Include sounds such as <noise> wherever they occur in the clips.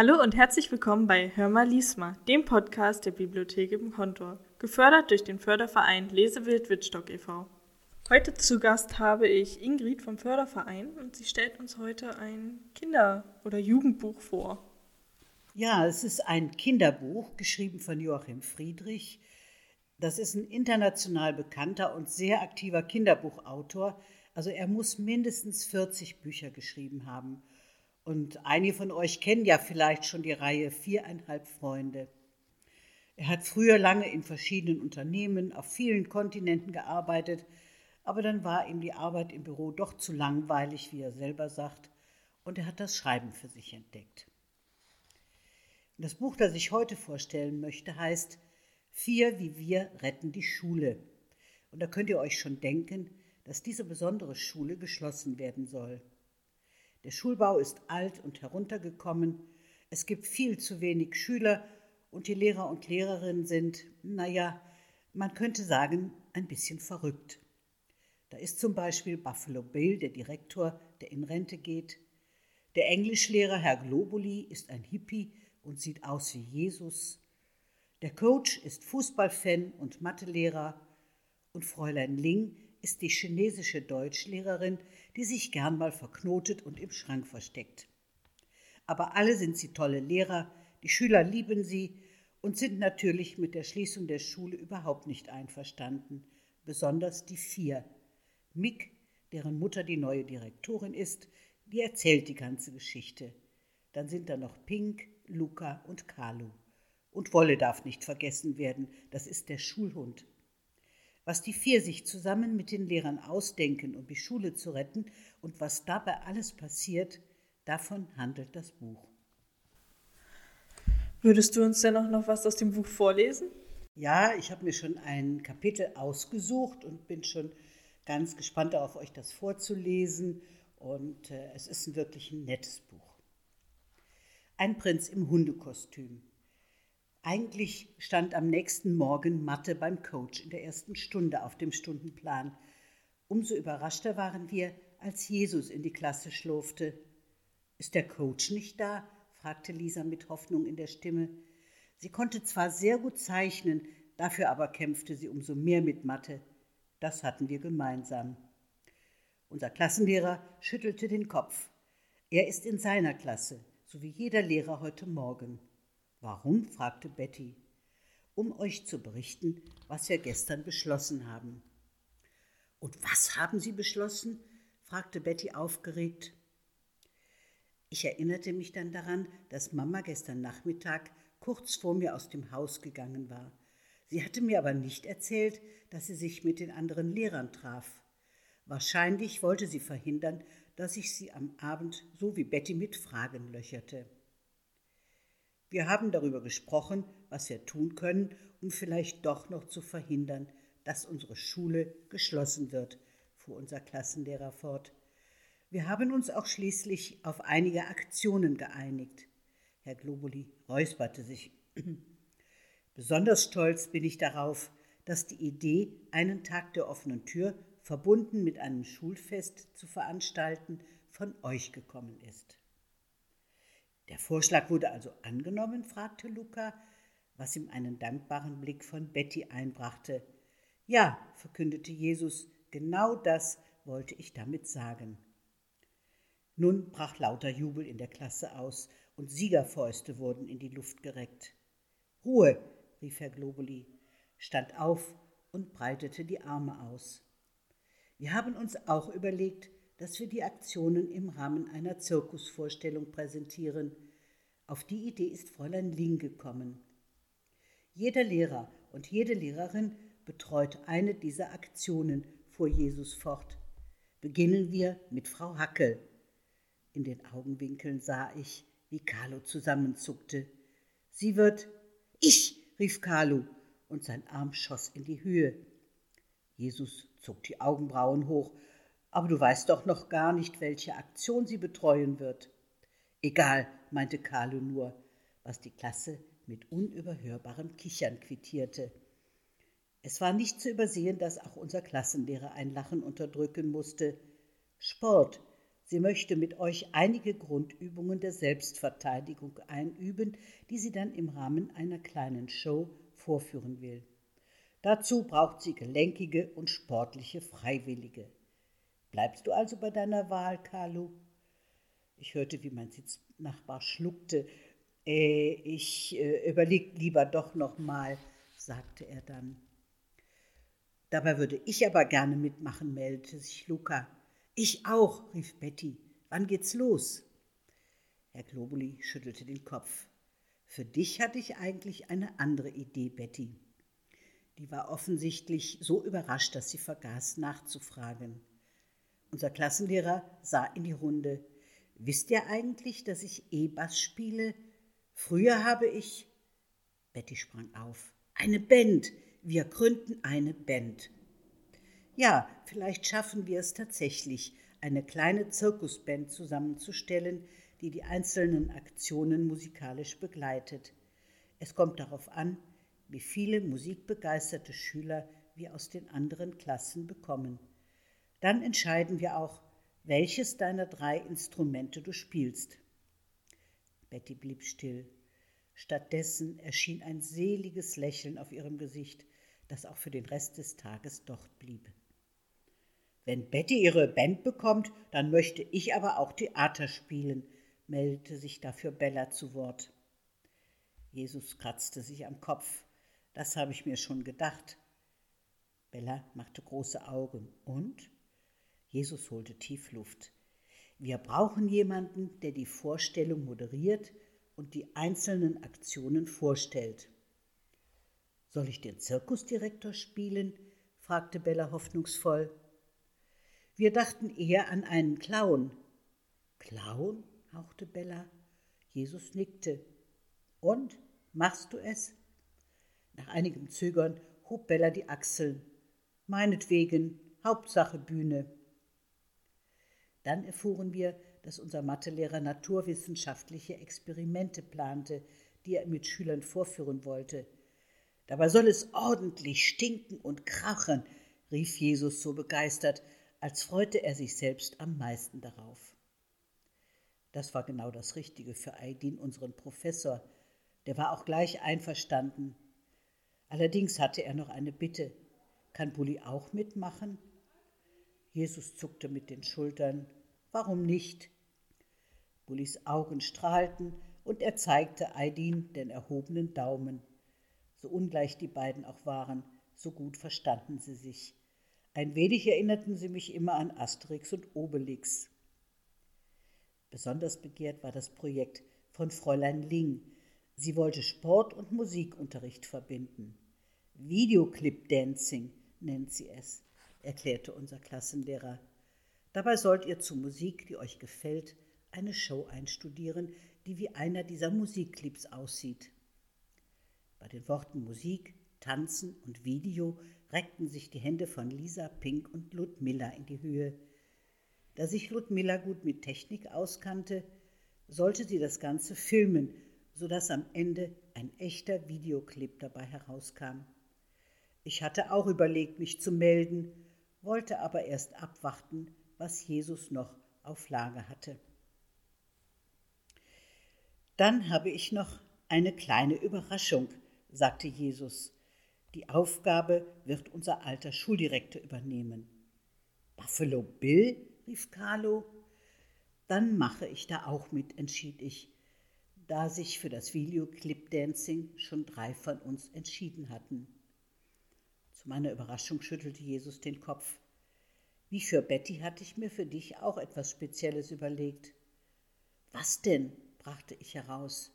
Hallo und herzlich willkommen bei Hör mal Liesma, dem Podcast der Bibliothek im Kontor, gefördert durch den Förderverein Lesewild Wittstock e.V. Heute zu Gast habe ich Ingrid vom Förderverein und sie stellt uns heute ein Kinder- oder Jugendbuch vor. Ja, es ist ein Kinderbuch, geschrieben von Joachim Friedrich. Das ist ein international bekannter und sehr aktiver Kinderbuchautor. Also er muss mindestens 40 Bücher geschrieben haben. Und einige von euch kennen ja vielleicht schon die Reihe Viereinhalb Freunde. Er hat früher lange in verschiedenen Unternehmen auf vielen Kontinenten gearbeitet, aber dann war ihm die Arbeit im Büro doch zu langweilig, wie er selber sagt, und er hat das Schreiben für sich entdeckt. Das Buch, das ich heute vorstellen möchte, heißt Vier wie wir retten die Schule. Und da könnt ihr euch schon denken, dass diese besondere Schule geschlossen werden soll. Der Schulbau ist alt und heruntergekommen, es gibt viel zu wenig Schüler und die Lehrer und Lehrerinnen sind, naja, man könnte sagen, ein bisschen verrückt. Da ist zum Beispiel Buffalo Bill, der Direktor, der in Rente geht. Der Englischlehrer Herr Globuli ist ein Hippie und sieht aus wie Jesus. Der Coach ist Fußballfan und Mathelehrer. Und Fräulein Ling ist die chinesische Deutschlehrerin, die sich gern mal verknotet und im Schrank versteckt. Aber alle sind sie tolle Lehrer, die Schüler lieben sie und sind natürlich mit der Schließung der Schule überhaupt nicht einverstanden, besonders die vier. Mick, deren Mutter die neue Direktorin ist, die erzählt die ganze Geschichte. Dann sind da noch Pink, Luca und Carlo. Und Wolle darf nicht vergessen werden, das ist der Schulhund. Was die vier sich zusammen mit den Lehrern ausdenken, um die Schule zu retten und was dabei alles passiert, davon handelt das Buch. Würdest du uns denn auch noch was aus dem Buch vorlesen? Ja, ich habe mir schon ein Kapitel ausgesucht und bin schon ganz gespannt darauf, euch das vorzulesen. Und äh, es ist ein wirklich ein nettes Buch. Ein Prinz im Hundekostüm. Eigentlich stand am nächsten Morgen Mathe beim Coach in der ersten Stunde auf dem Stundenplan. Umso überraschter waren wir, als Jesus in die Klasse schlurfte. Ist der Coach nicht da? fragte Lisa mit Hoffnung in der Stimme. Sie konnte zwar sehr gut zeichnen, dafür aber kämpfte sie umso mehr mit Mathe. Das hatten wir gemeinsam. Unser Klassenlehrer schüttelte den Kopf. Er ist in seiner Klasse, so wie jeder Lehrer heute Morgen. Warum? fragte Betty. Um euch zu berichten, was wir gestern beschlossen haben. Und was haben Sie beschlossen? fragte Betty aufgeregt. Ich erinnerte mich dann daran, dass Mama gestern Nachmittag kurz vor mir aus dem Haus gegangen war. Sie hatte mir aber nicht erzählt, dass sie sich mit den anderen Lehrern traf. Wahrscheinlich wollte sie verhindern, dass ich sie am Abend so wie Betty mit Fragen löcherte. Wir haben darüber gesprochen, was wir tun können, um vielleicht doch noch zu verhindern, dass unsere Schule geschlossen wird, fuhr unser Klassenlehrer fort. Wir haben uns auch schließlich auf einige Aktionen geeinigt. Herr Globuli räusperte sich. <clears throat> Besonders stolz bin ich darauf, dass die Idee, einen Tag der offenen Tür verbunden mit einem Schulfest zu veranstalten, von euch gekommen ist. Der Vorschlag wurde also angenommen, fragte Luca, was ihm einen dankbaren Blick von Betty einbrachte. Ja, verkündete Jesus, genau das wollte ich damit sagen. Nun brach lauter Jubel in der Klasse aus und Siegerfäuste wurden in die Luft gereckt. Ruhe, rief Herr Globuli, stand auf und breitete die Arme aus. Wir haben uns auch überlegt, dass wir die Aktionen im Rahmen einer Zirkusvorstellung präsentieren. Auf die Idee ist Fräulein Ling gekommen. Jeder Lehrer und jede Lehrerin betreut eine dieser Aktionen, fuhr Jesus fort. Beginnen wir mit Frau Hackel. In den Augenwinkeln sah ich, wie Carlo zusammenzuckte. Sie wird. Ich, rief Carlo, und sein Arm schoss in die Höhe. Jesus zog die Augenbrauen hoch. Aber du weißt doch noch gar nicht, welche Aktion sie betreuen wird. Egal, meinte Carlo nur, was die Klasse mit unüberhörbarem Kichern quittierte. Es war nicht zu übersehen, dass auch unser Klassenlehrer ein Lachen unterdrücken musste. Sport, Sie möchte mit euch einige Grundübungen der Selbstverteidigung einüben, die sie dann im Rahmen einer kleinen Show vorführen will. Dazu braucht sie gelenkige und sportliche Freiwillige. Bleibst du also bei deiner Wahl, Carlo? Ich hörte, wie mein Sitznachbar schluckte. Äh, ich äh, überleg lieber doch noch mal, sagte er dann. Dabei würde ich aber gerne mitmachen, meldete sich Luca. Ich auch, rief Betty. Wann geht's los? Herr Globuli schüttelte den Kopf. Für dich hatte ich eigentlich eine andere Idee, Betty. Die war offensichtlich so überrascht, dass sie vergaß nachzufragen. Unser Klassenlehrer sah in die Runde. Wisst ihr eigentlich, dass ich E-Bass spiele? Früher habe ich. Betty sprang auf. Eine Band. Wir gründen eine Band. Ja, vielleicht schaffen wir es tatsächlich, eine kleine Zirkusband zusammenzustellen, die die einzelnen Aktionen musikalisch begleitet. Es kommt darauf an, wie viele musikbegeisterte Schüler wir aus den anderen Klassen bekommen. Dann entscheiden wir auch, welches deiner drei Instrumente du spielst. Betty blieb still. Stattdessen erschien ein seliges Lächeln auf ihrem Gesicht, das auch für den Rest des Tages dort blieb. Wenn Betty ihre Band bekommt, dann möchte ich aber auch Theater spielen, meldete sich dafür Bella zu Wort. Jesus kratzte sich am Kopf. Das habe ich mir schon gedacht. Bella machte große Augen. Und? Jesus holte tief Luft. Wir brauchen jemanden, der die Vorstellung moderiert und die einzelnen Aktionen vorstellt. Soll ich den Zirkusdirektor spielen? fragte Bella hoffnungsvoll. Wir dachten eher an einen Clown. Clown? hauchte Bella. Jesus nickte. Und? Machst du es? Nach einigem Zögern hob Bella die Achseln. Meinetwegen, Hauptsache Bühne. Dann erfuhren wir, dass unser Mathelehrer naturwissenschaftliche Experimente plante, die er mit Schülern vorführen wollte. Dabei soll es ordentlich stinken und krachen, rief Jesus so begeistert, als freute er sich selbst am meisten darauf. Das war genau das Richtige für Aidin, unseren Professor. Der war auch gleich einverstanden. Allerdings hatte er noch eine Bitte. Kann Bulli auch mitmachen? Jesus zuckte mit den Schultern. Warum nicht? Bullis Augen strahlten und er zeigte Aidin den erhobenen Daumen. So ungleich die beiden auch waren, so gut verstanden sie sich. Ein wenig erinnerten sie mich immer an Asterix und Obelix. Besonders begehrt war das Projekt von Fräulein Ling. Sie wollte Sport- und Musikunterricht verbinden. Videoclip-Dancing nennt sie es, erklärte unser Klassenlehrer. Dabei sollt ihr zu Musik, die euch gefällt, eine Show einstudieren, die wie einer dieser Musikclips aussieht. Bei den Worten Musik, Tanzen und Video reckten sich die Hände von Lisa Pink und Ludmilla in die Höhe. Da sich Ludmilla gut mit Technik auskannte, sollte sie das Ganze filmen, sodass am Ende ein echter Videoclip dabei herauskam. Ich hatte auch überlegt, mich zu melden, wollte aber erst abwarten, was Jesus noch auf Lager hatte. Dann habe ich noch eine kleine Überraschung, sagte Jesus. Die Aufgabe wird unser alter Schuldirektor übernehmen. Buffalo Bill? rief Carlo. Dann mache ich da auch mit, entschied ich, da sich für das Videoclip-Dancing schon drei von uns entschieden hatten. Zu meiner Überraschung schüttelte Jesus den Kopf. Wie für Betty hatte ich mir für dich auch etwas Spezielles überlegt. Was denn? brachte ich heraus.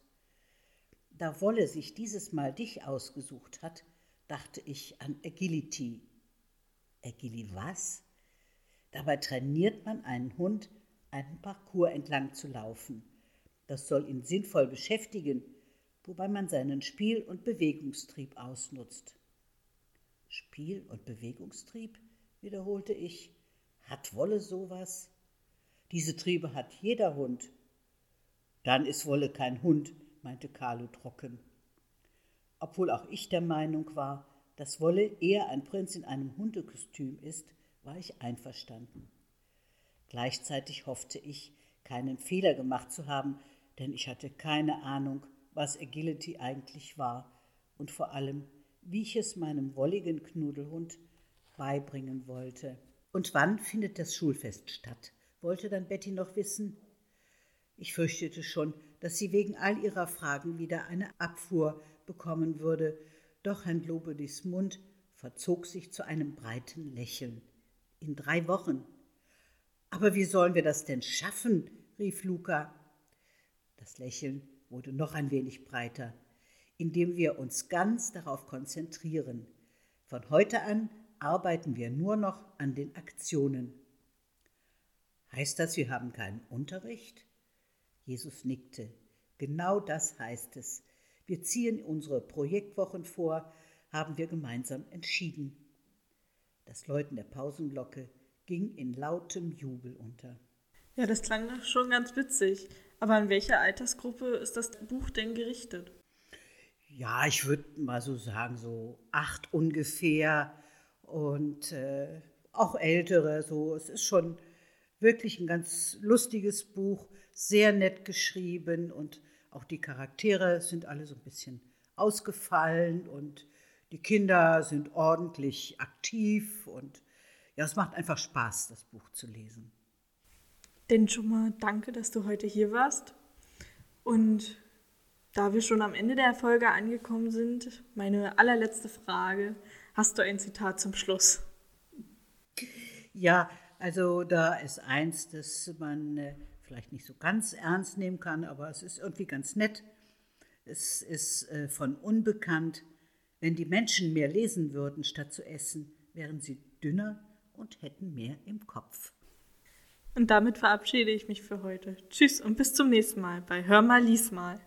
Da Wolle sich dieses Mal dich ausgesucht hat, dachte ich an Agility. Agility was? Dabei trainiert man einen Hund, einen Parcours entlang zu laufen. Das soll ihn sinnvoll beschäftigen, wobei man seinen Spiel- und Bewegungstrieb ausnutzt. Spiel- und Bewegungstrieb? wiederholte ich. Hat Wolle sowas? Diese Triebe hat jeder Hund. Dann ist Wolle kein Hund, meinte Carlo trocken obwohl auch ich der Meinung war, dass Wolle eher ein Prinz in einem Hundekostüm ist, war ich einverstanden. Gleichzeitig hoffte ich, keinen Fehler gemacht zu haben, denn ich hatte keine Ahnung, was Agility eigentlich war und vor allem, wie ich es meinem wolligen Knudelhund beibringen wollte. Und wann findet das Schulfest statt? wollte dann Betty noch wissen. Ich fürchtete schon, dass sie wegen all ihrer Fragen wieder eine Abfuhr bekommen würde, doch Herrn Globedis Mund verzog sich zu einem breiten Lächeln. In drei Wochen. Aber wie sollen wir das denn schaffen? rief Luca. Das Lächeln wurde noch ein wenig breiter, indem wir uns ganz darauf konzentrieren. Von heute an arbeiten wir nur noch an den Aktionen. Heißt das, wir haben keinen Unterricht? Jesus nickte. Genau das heißt es. Wir ziehen unsere Projektwochen vor, haben wir gemeinsam entschieden. Das Läuten der Pausenglocke ging in lautem Jubel unter. Ja, das klang schon ganz witzig. Aber an welche Altersgruppe ist das Buch denn gerichtet? Ja, ich würde mal so sagen, so acht ungefähr und äh, auch ältere. So, es ist schon wirklich ein ganz lustiges Buch, sehr nett geschrieben und auch die Charaktere sind alle so ein bisschen ausgefallen und die Kinder sind ordentlich aktiv und ja, es macht einfach Spaß, das Buch zu lesen. Denn schon mal danke, dass du heute hier warst. Und da wir schon am Ende der Folge angekommen sind, meine allerletzte Frage. Hast du ein Zitat zum Schluss? Ja, also da ist eins, das man äh, vielleicht nicht so ganz ernst nehmen kann, aber es ist irgendwie ganz nett. Es ist äh, von Unbekannt. Wenn die Menschen mehr lesen würden statt zu essen, wären sie dünner und hätten mehr im Kopf. Und damit verabschiede ich mich für heute. Tschüss und bis zum nächsten Mal bei Hör mal, lies mal.